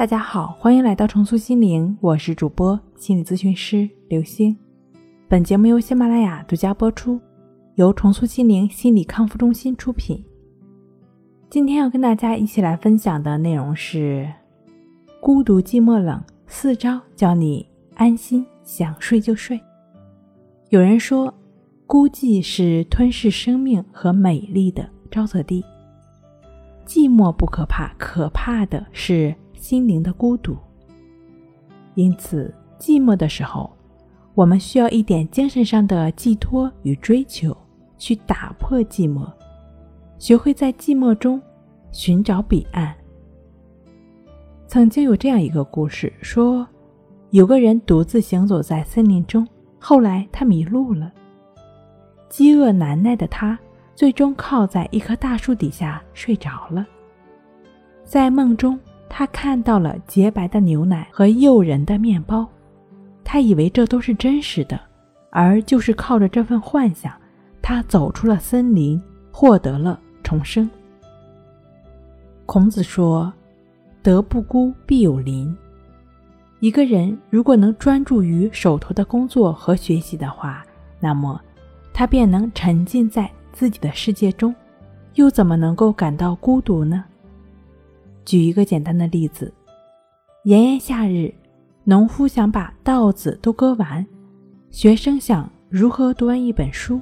大家好，欢迎来到重塑心灵，我是主播心理咨询师刘星。本节目由喜马拉雅独家播出，由重塑心灵心理康复中心出品。今天要跟大家一起来分享的内容是：孤独寂寞冷四招，教你安心想睡就睡。有人说，孤寂是吞噬生命和美丽的沼泽地。寂寞不可怕，可怕的是。心灵的孤独，因此寂寞的时候，我们需要一点精神上的寄托与追求，去打破寂寞，学会在寂寞中寻找彼岸。曾经有这样一个故事，说有个人独自行走在森林中，后来他迷路了，饥饿难耐的他，最终靠在一棵大树底下睡着了，在梦中。他看到了洁白的牛奶和诱人的面包，他以为这都是真实的，而就是靠着这份幻想，他走出了森林，获得了重生。孔子说：“德不孤，必有邻。”一个人如果能专注于手头的工作和学习的话，那么他便能沉浸在自己的世界中，又怎么能够感到孤独呢？举一个简单的例子，炎炎夏日，农夫想把稻子都割完，学生想如何读完一本书，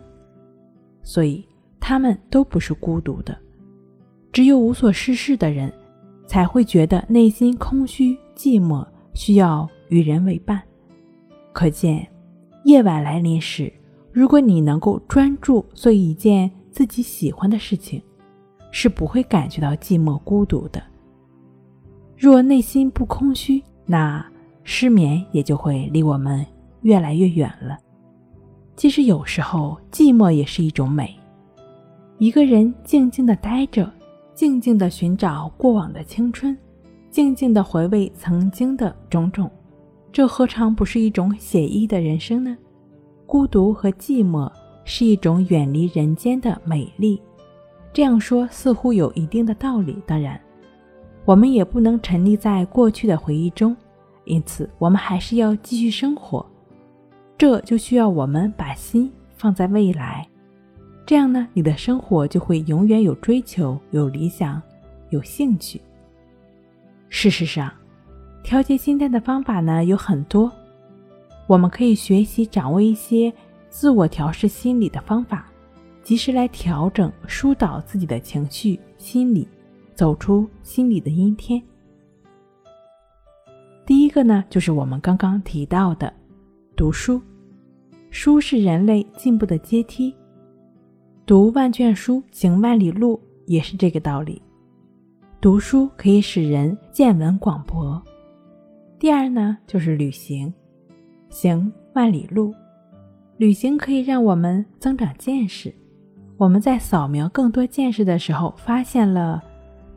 所以他们都不是孤独的。只有无所事事的人，才会觉得内心空虚寂寞，需要与人为伴。可见，夜晚来临时，如果你能够专注做一件自己喜欢的事情，是不会感觉到寂寞孤独的。若内心不空虚，那失眠也就会离我们越来越远了。其实有时候寂寞也是一种美，一个人静静的待着，静静的寻找过往的青春，静静的回味曾经的种种，这何尝不是一种写意的人生呢？孤独和寂寞是一种远离人间的美丽。这样说似乎有一定的道理，当然。我们也不能沉溺在过去的回忆中，因此我们还是要继续生活。这就需要我们把心放在未来，这样呢，你的生活就会永远有追求、有理想、有兴趣。事实上，调节心态的方法呢有很多，我们可以学习掌握一些自我调试心理的方法，及时来调整、疏导自己的情绪、心理。走出心里的阴天。第一个呢，就是我们刚刚提到的读书。书是人类进步的阶梯，读万卷书，行万里路，也是这个道理。读书可以使人见闻广博。第二呢，就是旅行，行万里路。旅行可以让我们增长见识。我们在扫描更多见识的时候，发现了。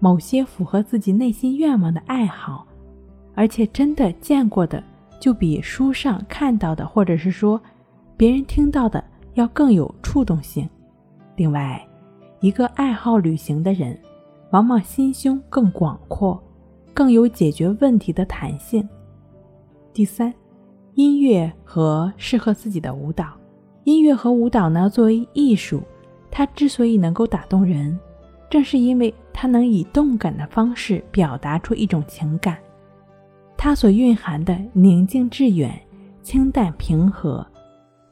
某些符合自己内心愿望的爱好，而且真的见过的，就比书上看到的，或者是说别人听到的要更有触动性。另外，一个爱好旅行的人，往往心胸更广阔，更有解决问题的弹性。第三，音乐和适合自己的舞蹈。音乐和舞蹈呢，作为艺术，它之所以能够打动人。正是因为它能以动感的方式表达出一种情感，它所蕴含的宁静致远、清淡平和，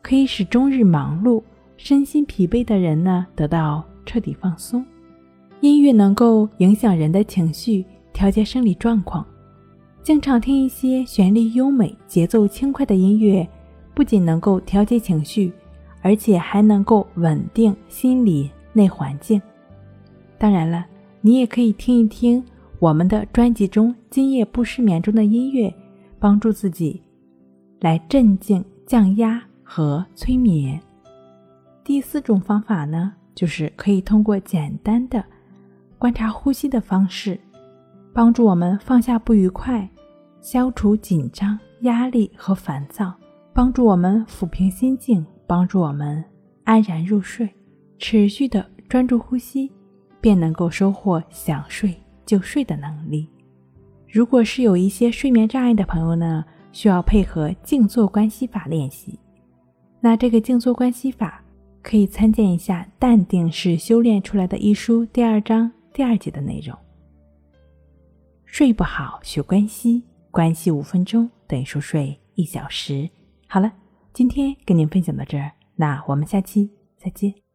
可以使终日忙碌、身心疲惫的人呢得到彻底放松。音乐能够影响人的情绪，调节生理状况。经常听一些旋律优美、节奏轻快的音乐，不仅能够调节情绪，而且还能够稳定心理内环境。当然了，你也可以听一听我们的专辑中《今夜不失眠》中的音乐，帮助自己来镇静、降压和催眠。第四种方法呢，就是可以通过简单的观察呼吸的方式，帮助我们放下不愉快，消除紧张、压力和烦躁，帮助我们抚平心境，帮助我们安然入睡。持续的专注呼吸。便能够收获想睡就睡的能力。如果是有一些睡眠障碍的朋友呢，需要配合静坐观息法练习。那这个静坐观息法可以参见一下《淡定是修炼出来的》一书第二章第二节的内容。睡不好学关息，关息五分钟等于熟睡一小时。好了，今天跟您分享到这儿，那我们下期再见。